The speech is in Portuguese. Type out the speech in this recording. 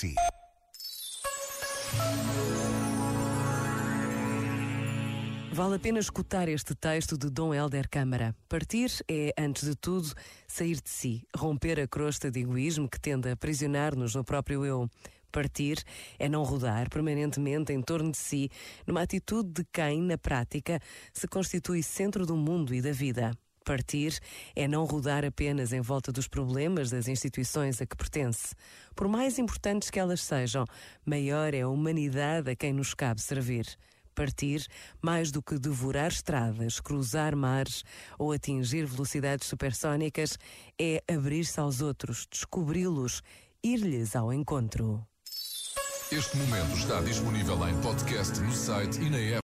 si. Vale a pena escutar este texto de Dom Helder Câmara. Partir é, antes de tudo, sair de si, romper a crosta de egoísmo que tende a aprisionar-nos no próprio eu. Partir é não rodar permanentemente em torno de si, numa atitude de quem, na prática, se constitui centro do mundo e da vida. Partir é não rodar apenas em volta dos problemas das instituições a que pertence. Por mais importantes que elas sejam, maior é a humanidade a quem nos cabe servir. Partir, mais do que devorar estradas, cruzar mares ou atingir velocidades supersónicas, é abrir-se aos outros, descobri-los, ir-lhes ao encontro. Este momento está disponível em podcast no site e na app.